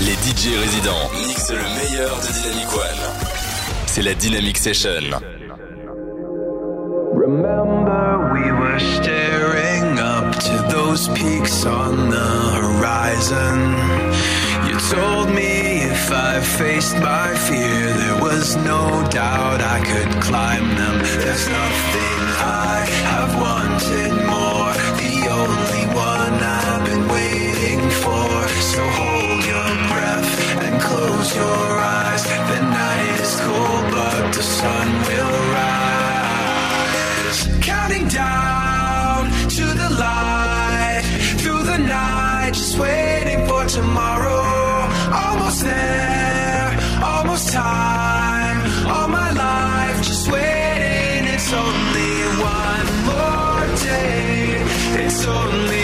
Les DJ résidents mixent le meilleur de Dynamic One. C'est la Dynamic Session. Remember we were staring up to those peaks on the horizon. You told me if I faced my fear, there was no doubt I could climb them. There's nothing close your eyes. The night is cold, but the sun will rise. Counting down to the light through the night, just waiting for tomorrow. Almost there, almost time. All my life, just waiting. It's only one more day. It's only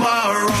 tomorrow.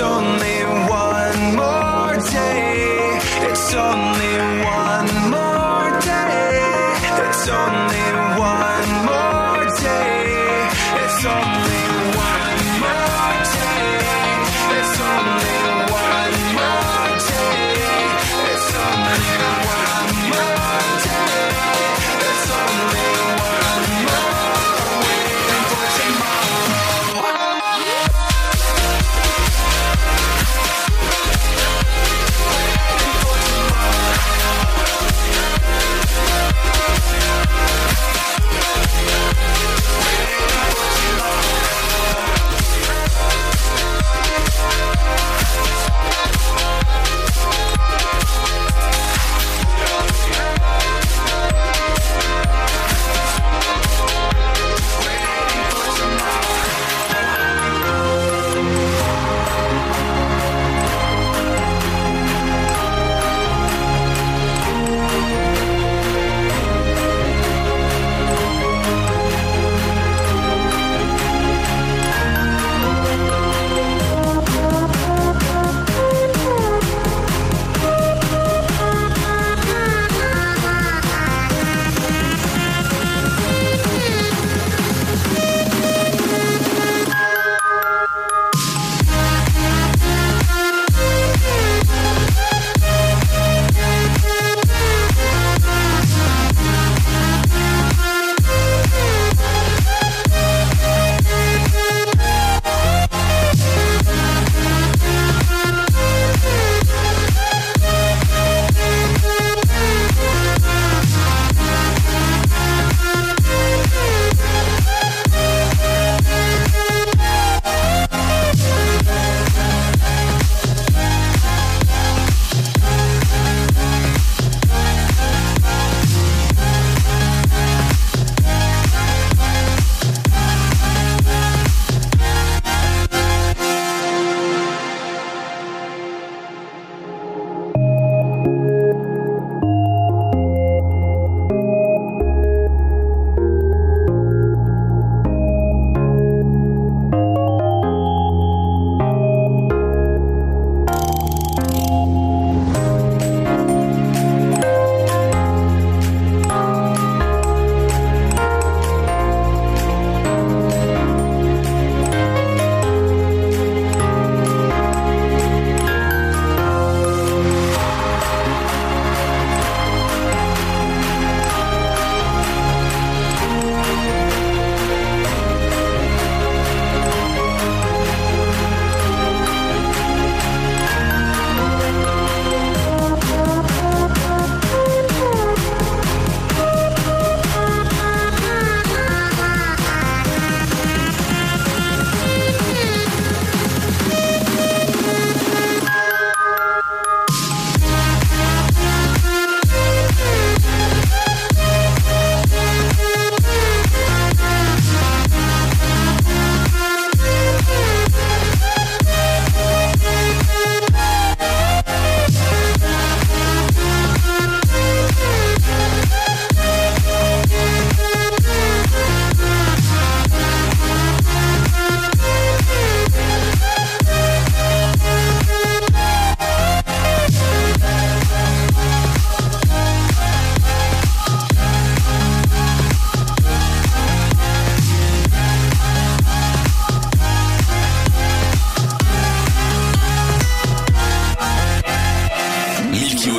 It's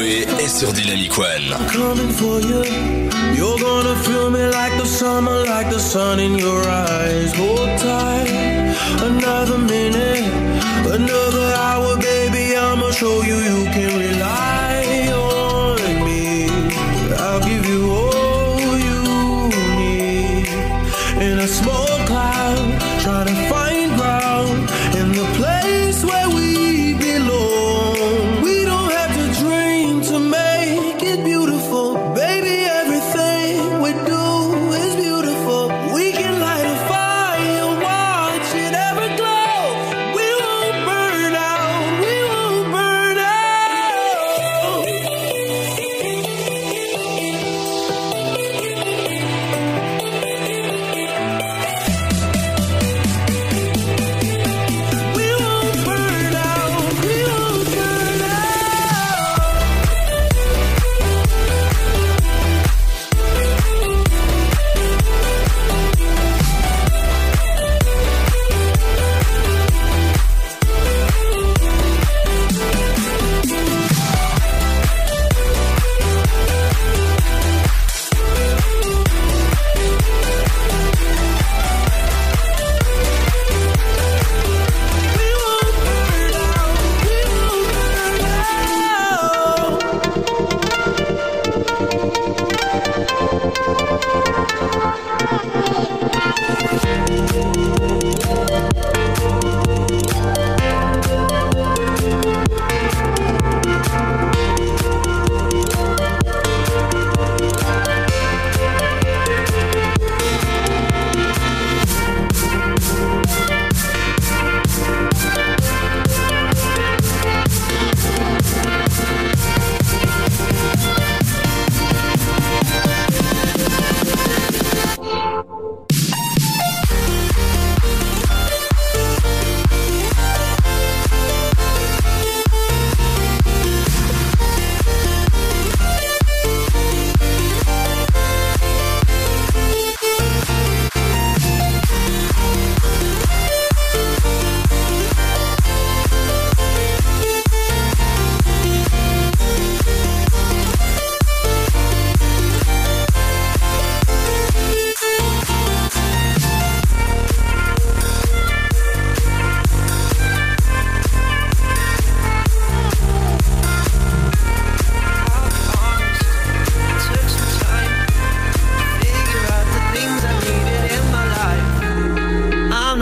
Est sur Dynamic One. I'm coming for you. You're gonna feel me like the summer, like the sun in your eyes. Hold tight, another minute, another hour, baby. I'ma show you you can rely.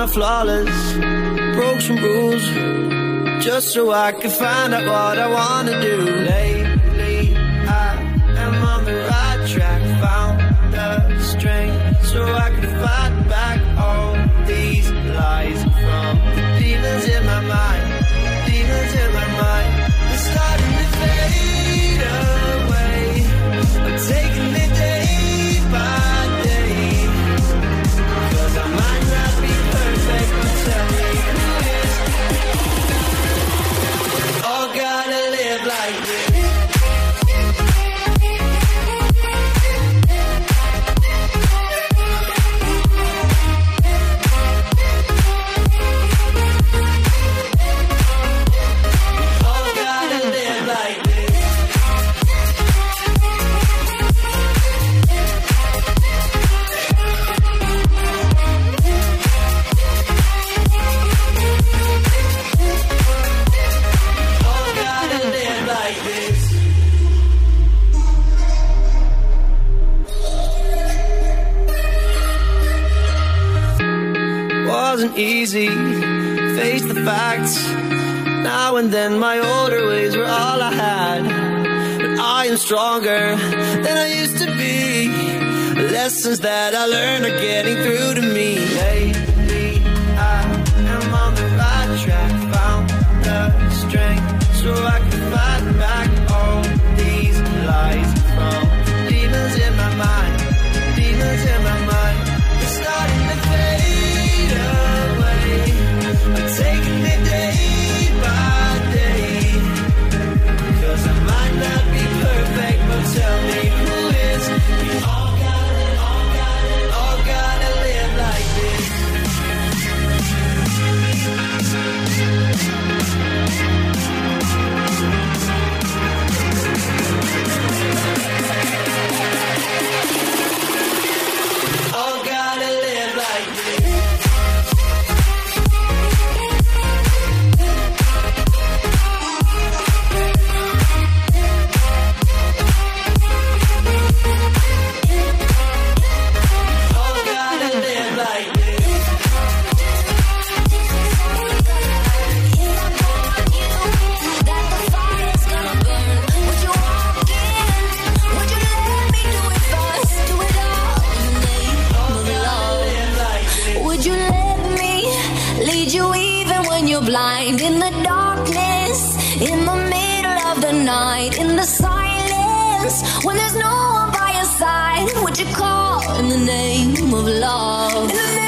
Flawless. Broke some rules just so I could find out what I wanna do. Lately, I am on the right track. Found the strength so I lessons that I learned are getting through. blind in the darkness, in the middle of the night, in the silence when there's no one by your side. Would you call in the name of love?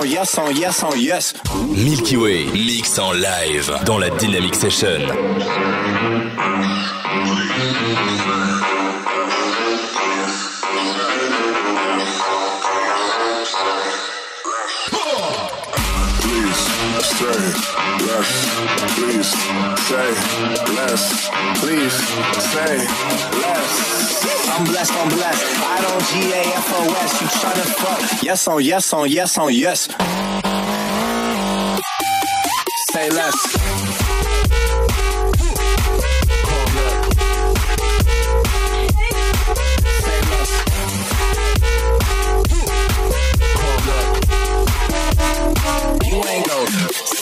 Yes yes yes. Milky Way, mix en live dans la Dynamic Session. Say less. Please say less. I'm blessed, I'm blessed. I don't G A F O S. You tryna fuck? Yes on yes on yes on yes. Say less.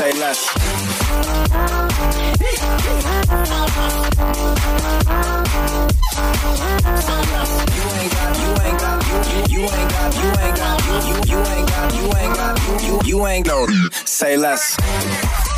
Say less. You ain't got, you ain't got, you, you ain't got, you ain't got, you, you, ain't got, you ain't got, you, you, you ain't go. Say less.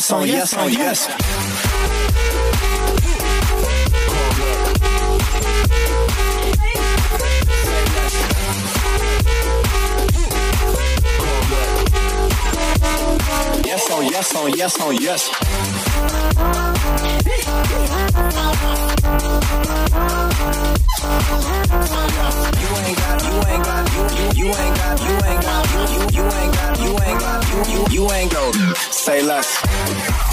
yes, on yes, oh, on oh, yes. Yes, on yes, on yes, on yes. You ain't got, you ain't got, you, you, you ain't got. Say less.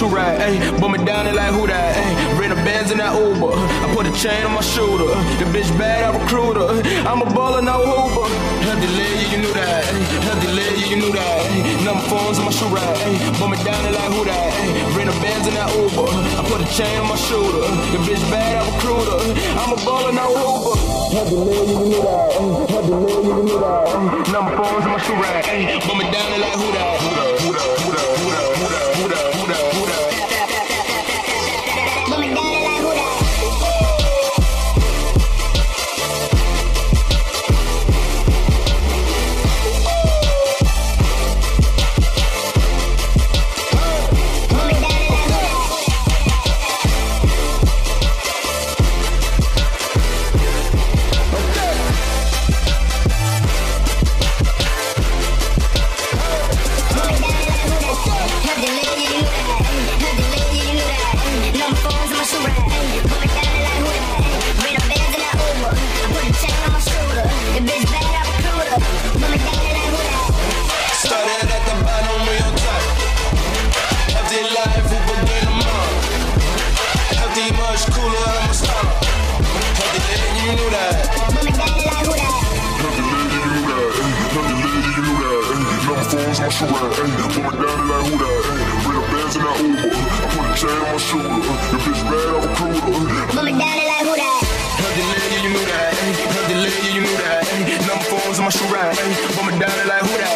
Shoe rack, ayy. Bump it down it like who that, ayy. Ran the bands in that Uber. I put a chain on my shooter. The bitch bad, I recruiter. I'm a baller, no hooper. Healthy lady, you knew that. Ay. Healthy lady, you knew that. Ay. Number phones on my shoe rack, ayy. Bump it down it like who that, ayy. Ran the bands in that Uber. I put a chain on my shooter. The bitch bad, I recruiter. I'm a baller, no hooper. Healthy lady, you knew that. Ay. Healthy lady, you knew that. Ay. Number phones on my shoe rack, ayy. Bump it down it like who that. Who Rack. Bump it down like who that. Who that,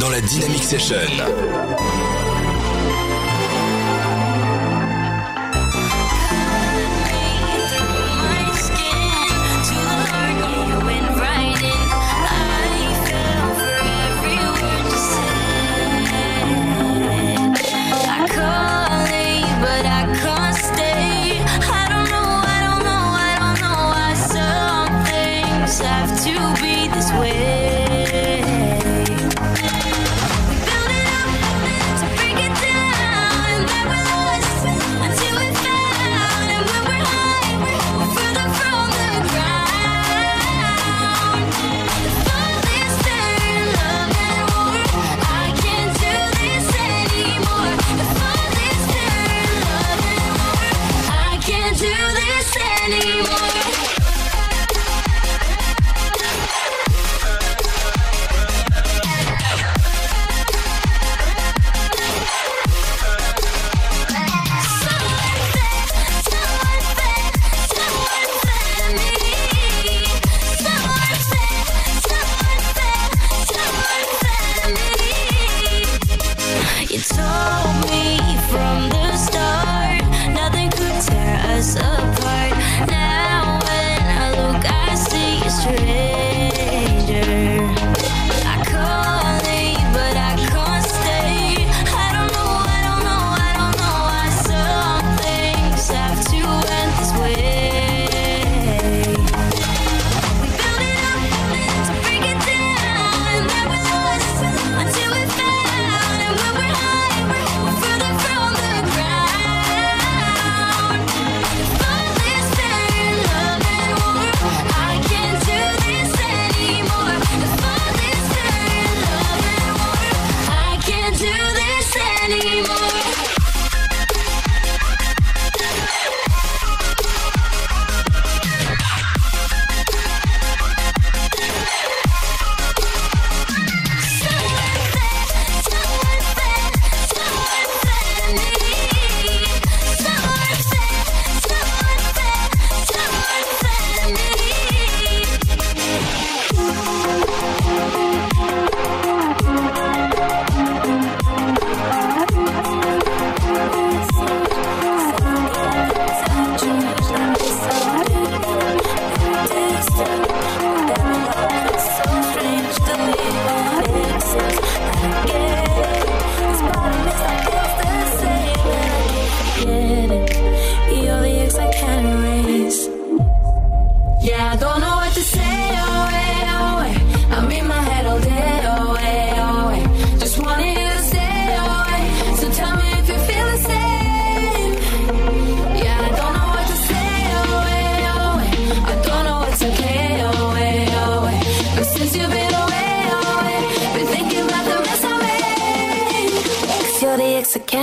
dans la Dynamic Session.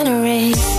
The